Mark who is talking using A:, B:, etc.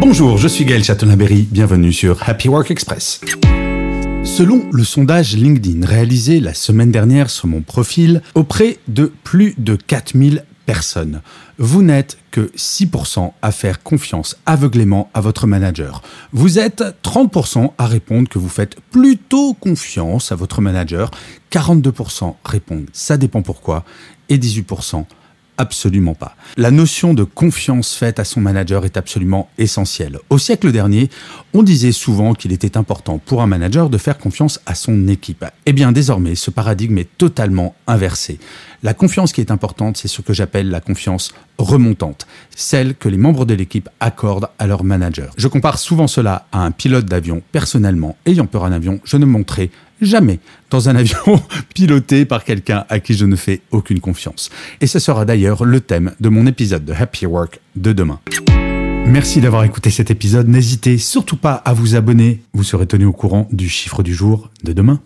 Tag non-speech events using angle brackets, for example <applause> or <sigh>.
A: Bonjour, je suis Gaël Chatonaberry, bienvenue sur Happy Work Express. Selon le sondage LinkedIn réalisé la semaine dernière sur mon profil auprès de plus de 4000 personnes, vous n'êtes que 6% à faire confiance aveuglément à votre manager. Vous êtes 30% à répondre que vous faites plutôt confiance à votre manager, 42% répondent ça dépend pourquoi et 18% Absolument pas. La notion de confiance faite à son manager est absolument essentielle. Au siècle dernier, on disait souvent qu'il était important pour un manager de faire confiance à son équipe. Eh bien, désormais, ce paradigme est totalement inversé. La confiance qui est importante, c'est ce que j'appelle la confiance remontante, celle que les membres de l'équipe accordent à leur manager. Je compare souvent cela à un pilote d'avion. Personnellement, ayant peur d'un avion, je ne monterai jamais dans un <laughs> avion piloté par quelqu'un à qui je ne fais aucune confiance. Et ce sera d'ailleurs le thème de mon épisode de Happy Work de demain. Merci d'avoir écouté cet épisode. N'hésitez surtout pas à vous abonner. Vous serez tenu au courant du chiffre du jour de demain.